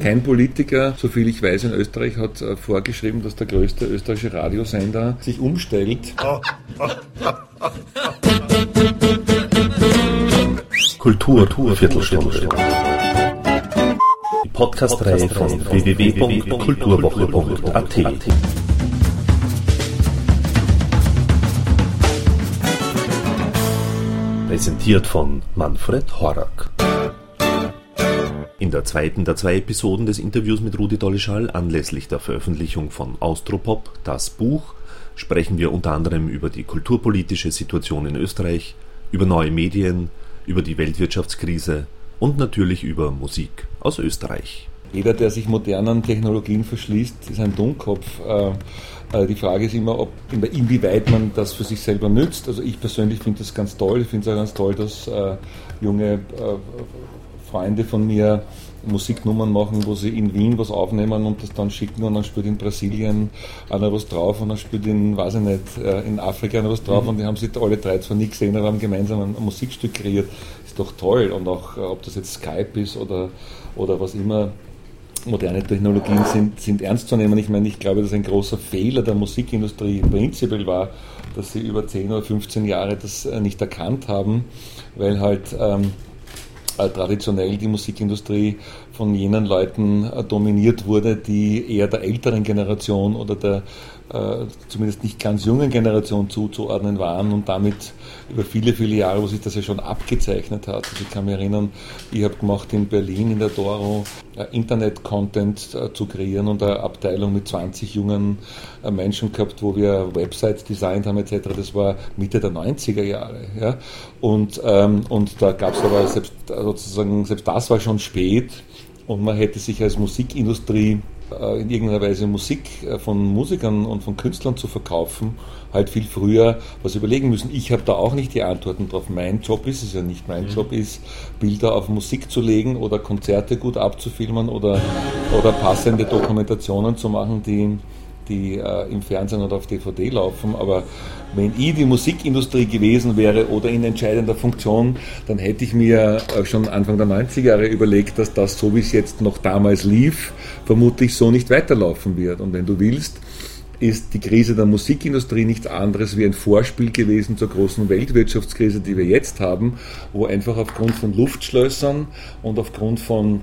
Kein Politiker, soviel ich weiß, in Österreich hat äh, vorgeschrieben, dass der größte österreichische Radiosender sich umstellt. Kultur, Kultur Viertelstunde. Die Podcast-Reihe von www.kulturwoche.at. Präsentiert von Manfred Horak. In der zweiten der zwei Episoden des Interviews mit Rudi Dolleschall anlässlich der Veröffentlichung von Austropop, das Buch, sprechen wir unter anderem über die kulturpolitische Situation in Österreich, über neue Medien, über die Weltwirtschaftskrise und natürlich über Musik aus Österreich. Jeder, der sich modernen Technologien verschließt, ist ein Dummkopf. Äh, äh, die Frage ist immer, ob, inwieweit man das für sich selber nützt. Also ich persönlich finde das ganz toll. Ich finde es auch ganz toll, dass äh, junge Freunde von mir Musiknummern machen, wo sie in Wien was aufnehmen und das dann schicken und dann spielt in Brasilien einer was drauf und dann spielt in, weiß ich nicht, äh, in Afrika einer was drauf mhm. und die haben sich alle drei zwar nie gesehen, aber haben gemeinsam ein, Musikstück kreiert. Ist doch toll und auch, äh, ob das jetzt Skype ist oder, oder was immer, moderne Technologien sind, sind ernst zu nehmen. Ich meine, ich glaube, dass ein großer Fehler der Musikindustrie prinzipiell war, dass sie über 10 oder 15 Jahre das äh, nicht erkannt haben, weil halt ähm, äh, traditionell die Musikindustrie von jenen Leuten äh, dominiert wurde, die eher der älteren Generation oder der äh, zumindest nicht ganz jungen Generation zuzuordnen waren und damit über viele, viele Jahre, wo sich das ja schon abgezeichnet hat. Also ich kann mich erinnern, ich habe gemacht in Berlin in der Doro äh, Internet-Content äh, zu kreieren und eine Abteilung mit 20 jungen Menschen gehabt, wo wir Websites designt haben etc. Das war Mitte der 90er Jahre. Ja? Und, ähm, und da gab es aber selbst sozusagen, selbst das war schon spät und man hätte sich als Musikindustrie in irgendeiner Weise Musik äh, von Musikern und von Künstlern zu verkaufen, halt viel früher was überlegen müssen. Ich habe da auch nicht die Antworten drauf. Mein Job ist es ja nicht. Mein mhm. Job ist, Bilder auf Musik zu legen oder Konzerte gut abzufilmen oder, oder passende Dokumentationen zu machen, die die äh, im Fernsehen oder auf DVD laufen. Aber wenn ich die Musikindustrie gewesen wäre oder in entscheidender Funktion, dann hätte ich mir äh, schon Anfang der 90er Jahre überlegt, dass das, so wie es jetzt noch damals lief, vermutlich so nicht weiterlaufen wird. Und wenn du willst, ist die Krise der Musikindustrie nichts anderes wie ein Vorspiel gewesen zur großen Weltwirtschaftskrise, die wir jetzt haben, wo einfach aufgrund von Luftschlössern und aufgrund von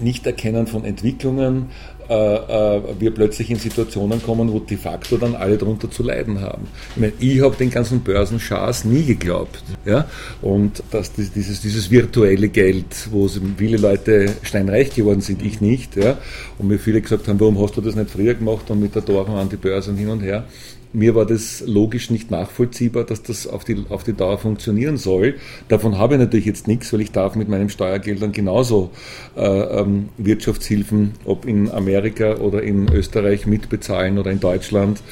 Nichterkennen von Entwicklungen wir plötzlich in Situationen kommen, wo de facto dann alle darunter zu leiden haben. Ich meine, ich habe den ganzen Börsenschars nie geglaubt. Ja? Und dass dieses, dieses virtuelle Geld, wo viele Leute steinreich geworden sind, ich nicht, ja? und mir viele gesagt haben, warum hast du das nicht früher gemacht und mit der Doro an die Börse und hin und her mir war das logisch nicht nachvollziehbar, dass das auf die, auf die Dauer funktionieren soll. Davon habe ich natürlich jetzt nichts, weil ich darf mit meinem Steuergeld dann genauso äh, ähm, Wirtschaftshilfen, ob in Amerika oder in Österreich mitbezahlen oder in Deutschland,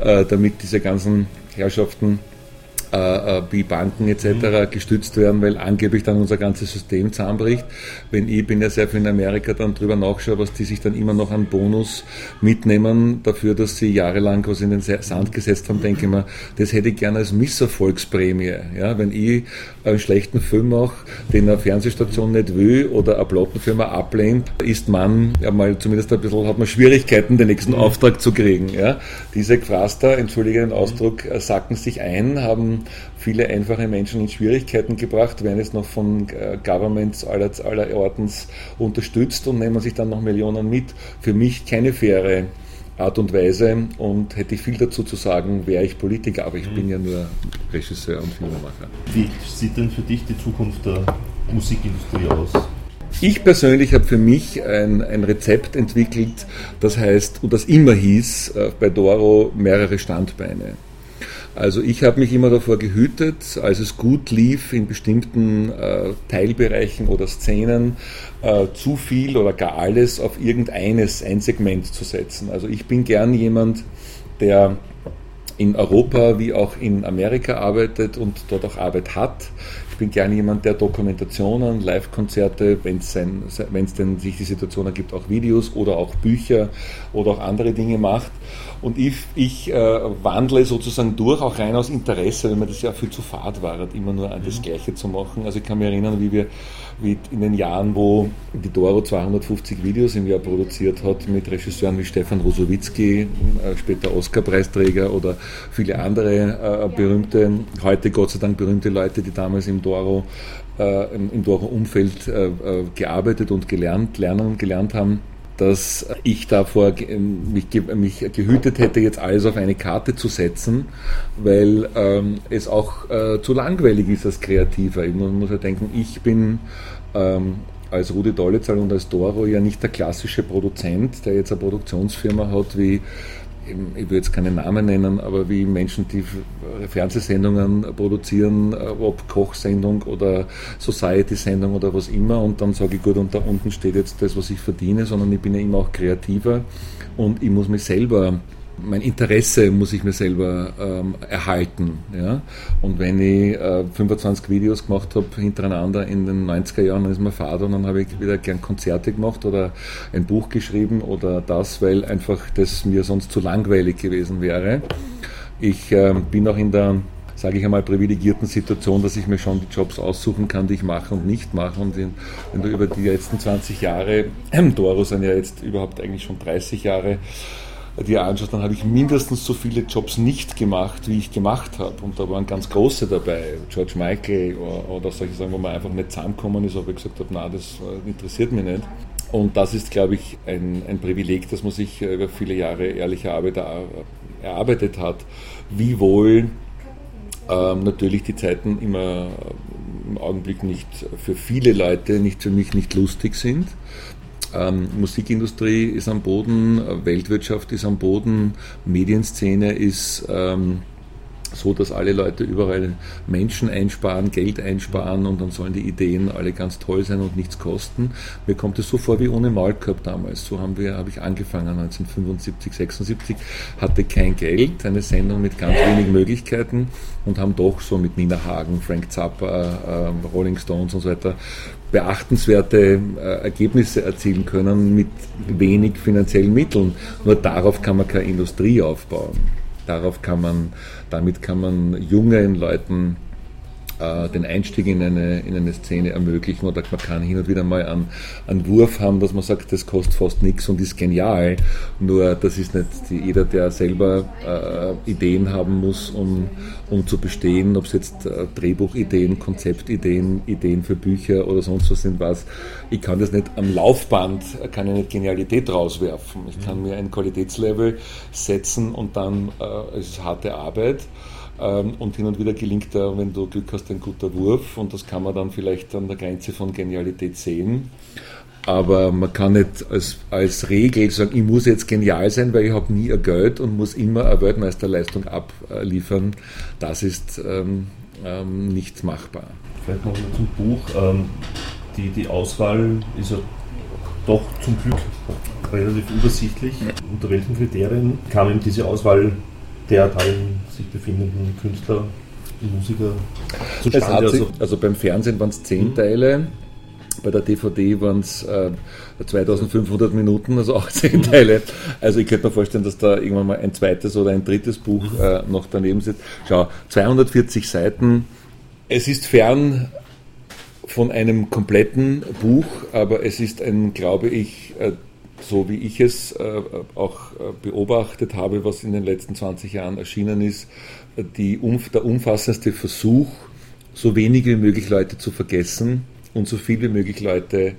äh, damit diese ganzen Herrschaften äh, äh, wie Banken etc. Mhm. gestützt werden, weil angeblich dann unser ganzes System zusammenbricht. Wenn ich bin ja sehr viel in Amerika dann drüber nachschaue, was die sich dann immer noch an Bonus mitnehmen dafür, dass sie jahrelang was in den Sand gesetzt haben, denke ich mir, das hätte ich gerne als Misserfolgsprämie. Ja, wenn ich einen schlechten Film mache, den eine Fernsehstation nicht will oder eine Plattenfirma ablehnt, ist man ja mal zumindest ein bisschen, hat man Schwierigkeiten, den nächsten mhm. Auftrag zu kriegen. Ja. Diese Quaster, entschuldige den Ausdruck, äh, sacken sich ein, haben viele einfache Menschen in Schwierigkeiten gebracht, werden jetzt noch von äh, Governments aller, aller Ortens unterstützt und nehmen sich dann noch Millionen mit. Für mich keine faire Art und Weise und hätte ich viel dazu zu sagen, wäre ich Politiker, aber ich mhm. bin ja nur Regisseur und Filmemacher. Wie sieht denn für dich die Zukunft der Musikindustrie aus? Ich persönlich habe für mich ein, ein, Rezept entwickelt, das heißt, und das immer hieß, äh, bei Doro mehrere Standbeine. Also ich habe mich immer davor gehütet, als es gut lief in bestimmten äh, Teilbereichen oder Szenen, äh, zu viel oder gar alles auf irgendeines, ein Segment zu setzen. Also ich bin gern jemand, der in Europa wie auch in Amerika arbeitet und dort auch Arbeit hat, Ich bin gerne jemand, der Dokumentationen, Live-Konzerte, wenn es denn sich die Situation ergibt, auch Videos oder auch Bücher oder auch andere Dinge macht. Und ich, ich äh, wandle sozusagen durch, auch rein aus Interesse, weil mir das ja viel zu fad war, immer nur an das mhm. Gleiche zu machen. Also ich kann mich erinnern, wie wir wie in den Jahren, wo die Doro 250 Videos im Jahr produziert hat, mit Regisseuren wie Stefan Rosowitzki, äh, später Oscar-Preisträger oder viele andere äh, berühmte, heute Gott sei Dank berühmte Leute, die damals im Doro, äh, im, Doro-Umfeld äh, äh, gearbeitet und gelernt, lernen und gelernt haben dass ich davor mich, mich, gehütet hätte, jetzt alles auf eine Karte zu setzen, weil ähm, es auch äh, zu langweilig ist als Kreativer. Man muss ja denken, ich bin ähm, als Rudi Dollezahl und als Doro ja nicht der klassische Produzent, der jetzt eine Produktionsfirma hat wie ich will jetzt keine Namen nennen, aber wie Menschen, die Fernsehsendungen produzieren, äh, ob Kochsendung oder Society-Sendung oder was immer, und dann sage ich, gut, und da unten steht jetzt das, was ich verdiene, sondern ich bin ja immer auch kreativer und ich muss mich selber mein Interesse muss ich mir selber ähm, erhalten. Ja? Und wenn ich äh, 25 Videos gemacht habe hintereinander in den 90er Jahren, dann ist mir Vater und dann habe ich wieder gern Konzerte gemacht oder ein Buch geschrieben oder das, weil einfach das mir sonst zu langweilig gewesen wäre. Ich äh, bin auch in der sage ich einmal, privilegierten Situation, dass ich mir schon die Jobs aussuchen kann, die ich mache und nicht mache. Und in, wenn du über die letzten 20 Jahre, Doro sind ja jetzt überhaupt eigentlich schon 30 Jahre, dir anschaust, dann habe ich mindestens so viele Jobs nicht gemacht, wie ich gemacht habe. Und da waren ganz große dabei, George Michael oder, solche Sachen, wo man einfach nicht zusammengekommen ist, aber ich gesagt habe, nein, das äh, interessiert mich nicht. Und das ist, glaube ich, ein, ein Privileg, dass man sich über viele Jahre ehrliche Arbeit erarbeitet hat. Wiewohl ähm, natürlich die Zeiten immer im Augenblick nicht für viele Leute, nicht für mich nicht lustig sind. Ähm, Musikindustrie ist am Boden, Weltwirtschaft ist am Boden, Medienszene ist ähm, so, dass alle Leute überall Menschen einsparen, Geld einsparen und dann sollen die Ideen alle ganz toll sein und nichts kosten. Mir kommt es so vor wie ohne Maulkorb damals. So haben wir, habe ich angefangen 1975, 76, hatte kein Geld, eine Sendung mit ganz wenig Möglichkeiten und haben doch so mit Nina Hagen, Frank Zappa, äh, Rolling Stones und so weiter beachtenswerte äh, Ergebnisse erzielen können mit wenig finanziellen Mitteln. Nur darauf kann man keine Industrie aufbauen. Darauf kann man, damit kann man jungen Leuten äh, den Einstieg in eine, in eine Szene ermöglichen oder man kann hin und wieder mal einen, einen Wurf haben, dass man sagt, das kostet fast nichts und ist genial. Nur das ist nicht die, jeder, der selber äh, Ideen haben muss, um, um zu bestehen, ob es jetzt äh, Drehbuchideen, Konzeptideen, Ideen für Bücher oder sonst was sind was. Ich kann das nicht am Laufband, kann ich nicht Genialität rauswerfen. Ich kann mir ein Qualitätslevel setzen und dann, äh, es ist harte Arbeit und hin und wieder gelingt da, wenn du Glück hast, ein guter Wurf und das kann man dann vielleicht an der Grenze von Genialität sehen. Aber man kann nicht als, als Regel sagen, ich muss jetzt genial sein, weil ich habe nie ein Geld und muss immer eine Weltmeisterleistung abliefern. Das ist ähm, ähm, nicht machbar. Vielleicht noch zum Buch. Ähm, die, die Auswahl ist ja doch zum Glück relativ übersichtlich. Unter welchen Kriterien kam eben diese Auswahl der darin sich befindenden Künstler, Musiker zustande? Also, also beim Fernsehen waren es zehn mhm. Teile, bei der DVD waren es äh, 2500 Minuten, also 18 mhm. Teile. Also ich könnte mir vorstellen, dass da irgendwann mal ein zweites oder ein drittes Buch mhm. äh, noch daneben sitzt. Schau, 240 Seiten. Es ist fern von einem kompletten Buch, aber es ist ein, glaube ich, äh, so wie ich es äh, auch äh, beobachtet habe, was in den letzten 20 Jahren erschienen ist, die, der umfassendste Versuch, so wenig wie möglich Leute zu vergessen und so viel wie möglich Leute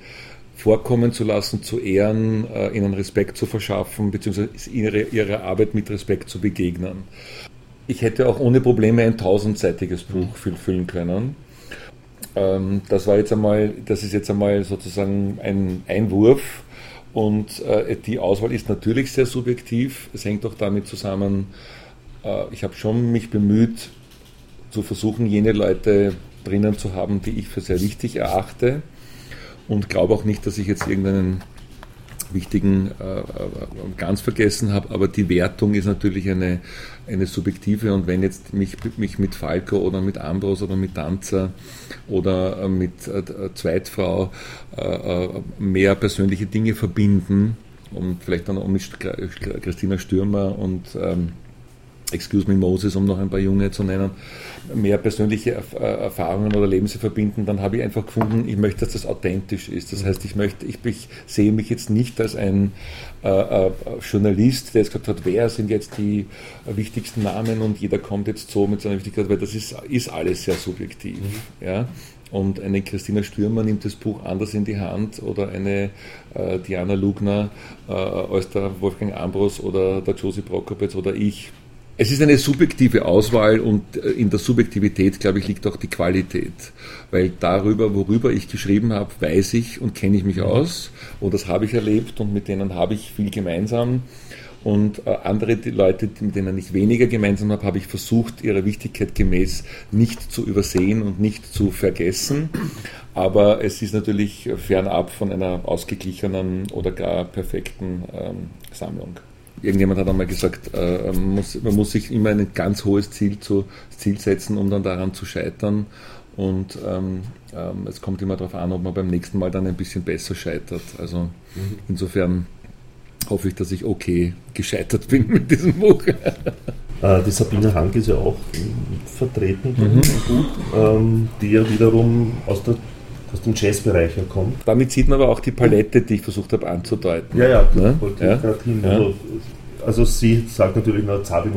vorkommen zu lassen, zu ehren, äh, ihnen Respekt zu verschaffen, beziehungsweise ihre, ihrer Arbeit mit Respekt zu begegnen. Ich hätte auch ohne Probleme ein tausendseitiges Buch füllen können. Ähm, das war jetzt einmal, das ist jetzt einmal sozusagen ein Einwurf und äh, die Auswahl ist natürlich sehr subjektiv. Es hängt auch damit zusammen, äh, ich habe schon mich bemüht, zu versuchen, jene Leute drinnen zu haben, die ich für sehr wichtig erachte. Und glaube auch nicht, dass ich jetzt irgendeinen wichtigen äh, ganz vergessen habe, aber die Wertung ist natürlich eine, eine subjektive und wenn jetzt mich, mich mit Falco oder mit Ambros oder mit Danzer oder mit äh, Zweitfrau äh, mehr persönliche Dinge verbinden und vielleicht dann auch mit Christina Stürmer und ähm, Excuse Me Moses, um noch ein paar Junge zu nennen, mehr persönliche äh, Erfahrungen oder Leben verbinden, dann habe ich einfach gefunden, ich möchte, dass das authentisch ist. Das heißt, ich möchte, ich, ich sehe mich jetzt nicht als ein äh, äh, Journalist, der jetzt gesagt hat, wer sind jetzt die wichtigsten Namen und jeder kommt jetzt so mit seiner Wichtigkeit, weil das ist, ist alles sehr subjektiv. Mhm. Ja? Und eine Christina Stürmer nimmt das Buch anders in die Hand oder eine äh, Diana Lugner äh, als der Wolfgang Ambros oder der Josie Prokopetz oder ich. Es ist eine subjektive Auswahl und äh, in der Subjektivität, glaube ich, liegt auch die Qualität. Weil darüber, worüber ich geschrieben habe, weiß ich und kenne ich mich aus und das habe ich erlebt und mit denen habe ich viel gemeinsam. Und äh, andere Leute, mit denen ich weniger gemeinsam habe, habe ich versucht, ihrer Wichtigkeit gemäß nicht zu übersehen und nicht zu vergessen. Aber es ist natürlich fernab von einer ausgeglichenen oder gar perfekten ähm, Sammlung irgendjemand hat einmal gesagt, äh, man, muss, man, muss, sich immer ein ganz hohes Ziel, zu, Ziel setzen, um dann daran zu scheitern. Und ähm, ähm, es kommt immer darauf an, ob man beim nächsten Mal dann ein bisschen besser scheitert. Also mhm. insofern hoffe ich, dass ich okay gescheitert bin mit diesem Buch. Äh, die Sabine Hank ist ja auch vertreten mhm. gut, ähm, die ja wiederum aus der aus dem Jazzbereich kommt. Damit sieht man aber auch die Palette, die ich versucht habe anzudeuten. Ja, ja, ne? ja? gerade hin. Ja. Also, also, sie sagt natürlich, na, Zabi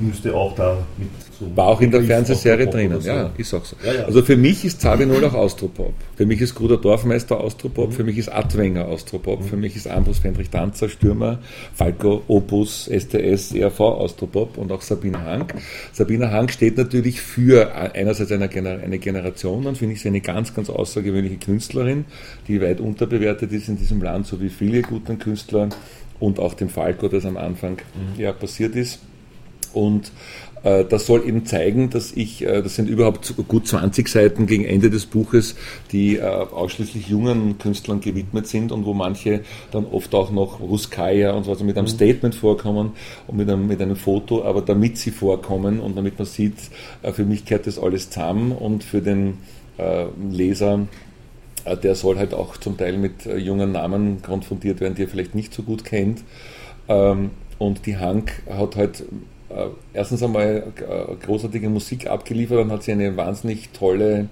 müsste auch da mit so War auch in der Fernsehserie drinnen, so. ja, ist auch so. Ja, ja. Also für mich ist Zabi auch Austropop. Für mich ist Gruder Dorfmeister Austropop, mhm. für mich ist Adwenger Austropop, mhm. für mich ist Ambros Fendrich Danzer, Stürmer, Falco, Opus, STS, ERV Austropop und auch Sabine Hank. Sabine Hank steht natürlich für einerseits eine, eine Generation, dann finde ich sie eine ganz, ganz außergewöhnliche Künstlerin, die weit unterbewertet ist in diesem Land, so wie viele guten Künstler und auch dem Falco, das am Anfang mhm. ja passiert ist. Und das soll eben zeigen, dass ich, äh, das sind überhaupt gut 20 Seiten gegen Ende des Buches, die äh, ausschließlich jungen Künstlern gewidmet sind und wo manche dann oft auch noch Ruskaya und so weiter mit einem mhm. Statement vorkommen und mit einem, mit einem Foto, aber damit sie vorkommen und damit man sieht, für mich kehrt das alles zusammen und für den Leser der soll halt auch zum Teil mit jungen Namen konfrontiert werden, die er vielleicht nicht so gut kennt. Ähm, und die Hank hat halt äh, erstens einmal äh, großartige Musik abgeliefert, dann hat sie eine wahnsinnig tolle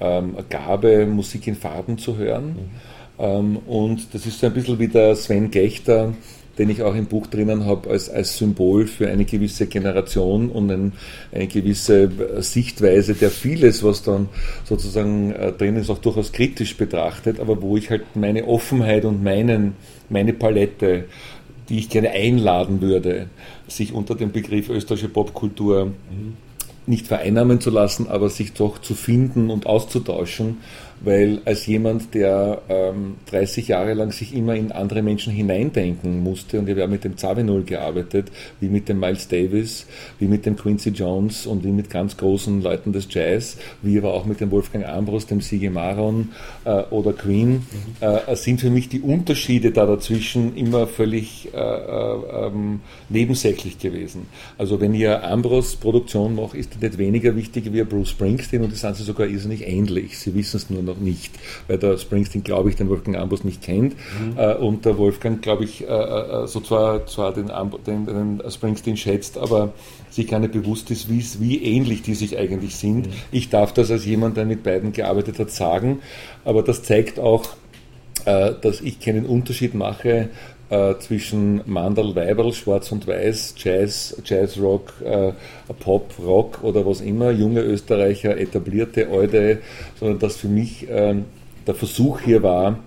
ähm, Gabe, Musik in Farben zu hören. Mhm. Und das ist so ein bisschen wie der Sven Gechter, den ich auch im Buch drinnen habe, als, als Symbol für eine gewisse Generation und ein, eine gewisse Sichtweise, der vieles, was dann sozusagen äh, drin ist, auch durchaus kritisch betrachtet, aber wo ich halt meine Offenheit und meinen, meine Palette die ich gerne einladen würde, sich unter dem Begriff österreichische Popkultur nicht vereinnahmen zu lassen, aber sich doch zu finden und auszutauschen weil als jemand, der ähm, 30 Jahre lang sich immer in andere Menschen hineindenken musste, und ich habe mit dem Zawinul gearbeitet, wie mit dem Miles Davis, wie mit dem Quincy Jones und wie mit ganz großen Leuten des Jazz, wie aber auch mit dem Wolfgang Ambros, dem Sigi Maron äh, oder Queen, mhm. äh, sind für mich die Unterschiede da dazwischen immer völlig äh, äh ähm, nebensächlich gewesen. Also wenn ihr Ambros Produktion macht, ist die nicht weniger wichtig wie Bruce Springsteen und die sind sie sogar irrsinnig ähnlich. Sie wissen es nur noch nicht, weil der Springsteen, glaube ich, den Wolfgang Ambros nicht kennt mhm. äh, und der Wolfgang, glaube ich, äh, äh, so zwar, zwar den, den, den, Springsteen schätzt, aber sich gar nicht bewusst ist, wie ähnlich die sich eigentlich sind. Mhm. Ich darf das als jemand, der mit beiden gearbeitet hat, sagen, aber das zeigt auch, äh, dass ich keinen Unterschied mache äh, zwischen Mandel, Weiberl, Schwarz und Weiß, Jazz, Jazz Rock, äh, Pop, Rock oder was immer, junge Österreicher, etablierte, alte, sondern dass für mich äh, der Versuch hier war,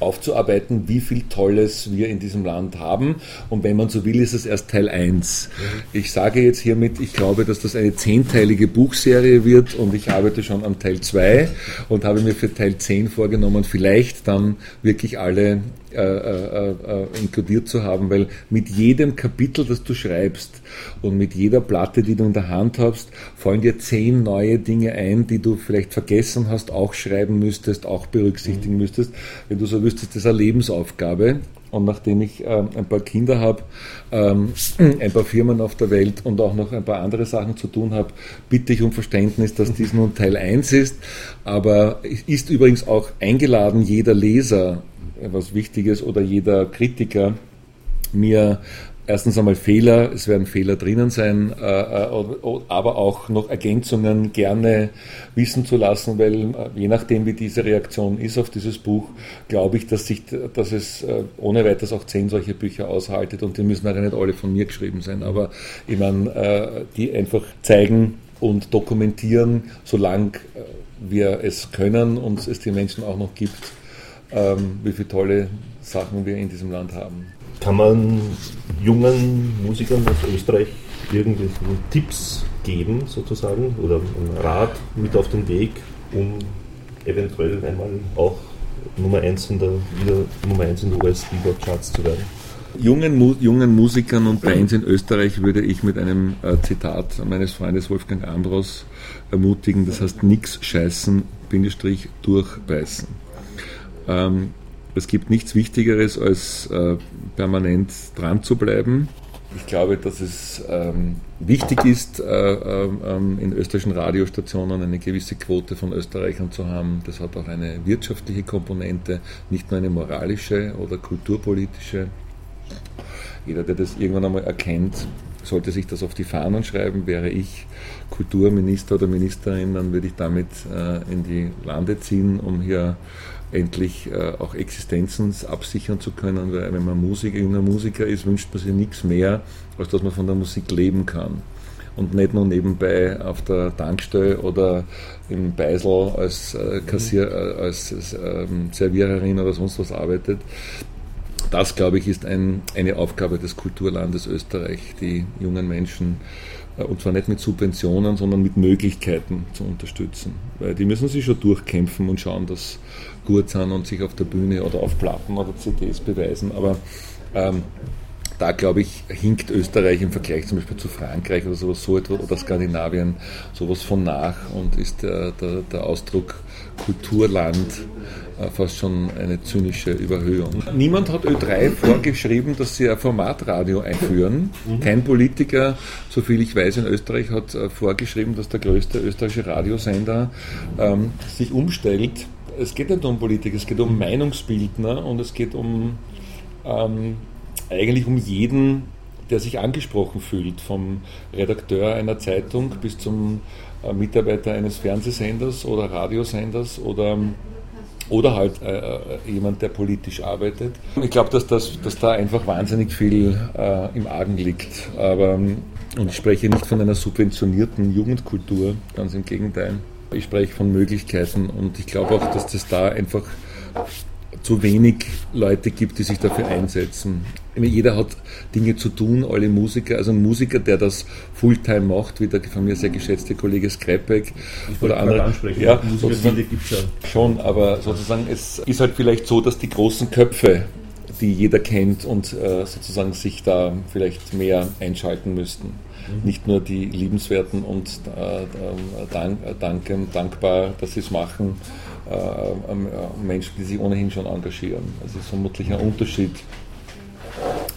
aufzuarbeiten, wie viel Tolles wir in diesem Land haben. Und wenn man so will, ist es erst Teil 1. Mhm. Ich sage jetzt hiermit, ich glaube, dass das eine zehnteilige Buchserie wird und ich arbeite schon am Teil 2 und habe mir für Teil 10 vorgenommen, vielleicht dann wirklich alle äh, äh, äh, inkludiert zu haben, weil mit jedem Kapitel, das du schreibst und mit jeder Platte, die du in der Hand hast, fallen dir zehn neue Dinge ein, die du vielleicht vergessen hast, auch schreiben müsstest, auch berücksichtigen mhm. müsstest. Wenn du so wüsste, ist das eine Lebensaufgabe. Und nachdem ich ähm, ein paar Kinder habe, ähm, ein paar Firmen auf der Welt und auch noch ein paar andere Sachen zu tun habe, bitte ich um Verständnis, dass dies nun Teil 1 ist. Aber es ist übrigens auch eingeladen, jeder Leser, was Wichtiges, oder jeder Kritiker, mir erstens einmal Fehler, es werden Fehler drinnen sein, äh, äh, aber auch noch Ergänzungen gerne wissen zu lassen, weil äh, je nachdem, wie diese Reaktion ist auf dieses Buch, glaube ich, dass, sich, dass es ohne weiteres auch zehn solche Bücher aushaltet und die müssen auch nicht alle von mir geschrieben sein, aber ich meine, die einfach zeigen und dokumentieren, solange wir es können und es die Menschen auch noch gibt, ähm, wie viele tolle Sachen wir in diesem Land haben. Kann man jungen Musikern aus Österreich irgendwelche Tipps geben, sozusagen, oder einen Rat mit auf den Weg, um eventuell einmal auch Nummer 1 in der, wieder Nummer 1 in der US-Billboard-Charts zu werden? Jungen, jungen Musikern und Bands in Österreich würde ich mit einem äh, Zitat meines Freundes Wolfgang Ambros ermutigen, das heißt nix scheißen, Bindestrich durchbeißen. Ähm, es gibt nichts Wichtigeres, als äh, permanent dran zu bleiben. Ich glaube, dass es ähm, wichtig ist, äh, äh, in österreichischen Radiostationen eine gewisse Quote von Österreichern zu haben. Das hat auch eine wirtschaftliche Komponente, nicht nur eine moralische oder kulturpolitische. Jeder, der das irgendwann einmal erkennt, sollte sich das auf die Fahnen schreiben. Wäre ich Kulturminister oder Ministerin, dann würde ich damit äh, in die Lande ziehen, um hier endlich äh, auch Existenzen absichern zu können, weil wenn man Musiker, junger Musiker ist, wünscht man sich nichts mehr, als dass man von der Musik leben kann und nicht nur nebenbei auf der Tankstelle oder im Beisel als äh, Kassier, äh, als äh, Serviererin oder sonst was arbeitet. Das, glaube ich, ist ein, eine Aufgabe des Kulturlandes Österreich, die jungen Menschen und zwar nicht mit Subventionen, sondern mit Möglichkeiten zu unterstützen. Weil die müssen sich schon durchkämpfen und schauen, dass gut sind und sich auf der Bühne oder auf Platten oder CDs beweisen. Aber ähm, da glaube ich, hinkt Österreich im Vergleich zum Beispiel zu Frankreich oder sowas so etwas oder Skandinavien sowas von nach und ist der, der, der Ausdruck Kulturland äh, fast schon eine zynische Überhöhung. Niemand hat Ö3 vorgeschrieben, dass sie ein Formatradio einführen. Mhm. Kein Politiker, soviel ich weiß, in Österreich hat äh, vorgeschrieben, dass der größte österreichische Radiosender ähm, sich umstellt. Es geht nicht um Politik, es geht um Meinungsbildner und es geht um ähm, eigentlich um jeden, der sich angesprochen fühlt, vom Redakteur einer Zeitung bis zum äh, Mitarbeiter eines Fernsehsenders oder Radiosenders oder oder halt äh, äh, jemand, der politisch arbeitet. Ich glaube, dass, das, dass da einfach wahnsinnig viel äh, im Argen liegt. Aber, und ich spreche nicht von einer subventionierten Jugendkultur, ganz im Gegenteil. Ich spreche von Möglichkeiten und ich glaube auch, dass das da einfach zu wenig Leute gibt, die sich dafür einsetzen. Jeder hat Dinge zu tun, alle Musiker. Also ein Musiker, der das Fulltime macht, wie der von mir sehr geschätzte Kollege Skrepeck oder andere. Ja, sozusagen, ja. Schon, aber sozusagen es ist halt vielleicht so, dass die großen Köpfe, die jeder kennt und äh, sozusagen sich da vielleicht mehr einschalten müssten. Mhm. Nicht nur die liebenswerten und äh, äh dank, danken, dankbar, dass sie es machen, äh, ähm, äh, Menschen, die sich ohnehin schon engagieren. Also es ist vermutlich ein Unterschied,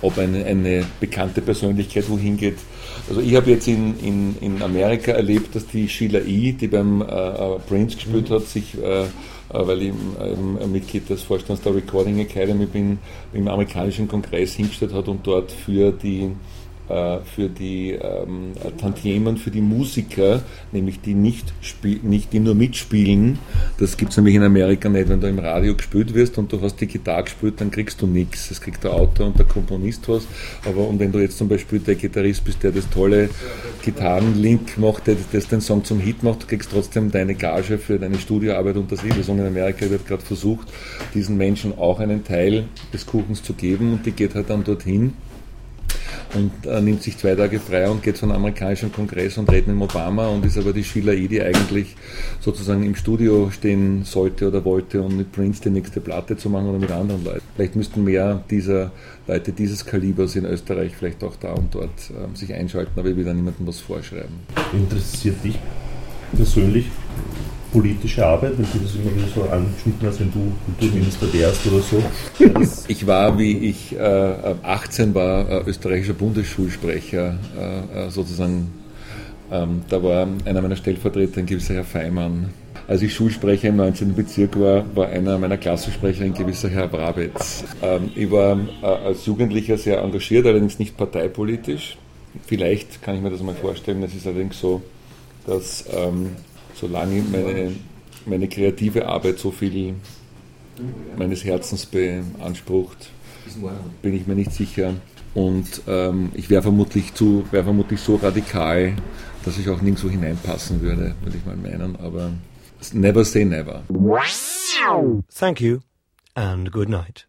ob eine, eine bekannte Persönlichkeit wohin geht. Also ich habe jetzt in, in, in Amerika erlebt, dass die Sheila E., die beim äh, äh Prince gespielt mhm. hat, sich, äh, weil ich ähm, Mitglied des Vorstands der Recording Academy bin, im amerikanischen Kongress hingestellt hat und dort für die äh, für die ähm, Tantiemen für die Musiker, nämlich die nicht, nicht die nur mitspielen. Das gibt es nämlich in Amerika nicht, wenn du im Radio gespielt wirst und du hast die Gitarre gespielt, dann kriegst du nichts. Es kriegt der Autor und der Komponist was. Aber und wenn du jetzt zum Beispiel der Gitarrist bist, der das tolle Gitarrenlink macht, der das den Song zum Hit macht, kriegst trotzdem deine Gage für deine Studioarbeit und das ist. Und in Amerika wird gerade versucht, diesen Menschen auch einen Teil des Kuchens zu geben und die geht halt dann dorthin und äh, nimmt sich zwei Tage frei und geht zum amerikanischen Kongress und redet mit Obama und ist aber die Sheila E., die eigentlich sozusagen im Studio stehen sollte oder wollte, um mit Prince die nächste Platte zu machen oder mit anderen Leuten. Vielleicht müssten mehr dieser Leute dieses Kalibers in Österreich vielleicht auch da und dort äh, sich einschalten, aber ich will da niemandem was vorschreiben. Interessiert dich persönlich politische Arbeit, wenn du das immer wieder so angeschnitten hast, wenn du Kulturminister wärst oder so? Ich war, wie ich äh, 18 war, äh, österreichischer Bundesschulsprecher, äh, äh, sozusagen. Ähm, da war einer meiner Stellvertreter, ein gewisser Herr Feimann. Als ich Schulsprecher im 19. Bezirk war, war einer meiner Klassensprecher ein gewisser Herr Brabetz. Ähm, ich war äh, als Jugendlicher sehr engagiert, allerdings nicht parteipolitisch. Vielleicht kann ich mir das mal vorstellen. Es ist allerdings so, dass ähm, solange meine, meine kreative Arbeit so viel meines Herzens beansprucht, bin ich mir nicht sicher. Und ähm, ich wäre vermutlich, wär vermutlich so radikal, dass ich auch nirgendwo hineinpassen würde, würde ich mal meinen. Aber never say never. Thank you and good night.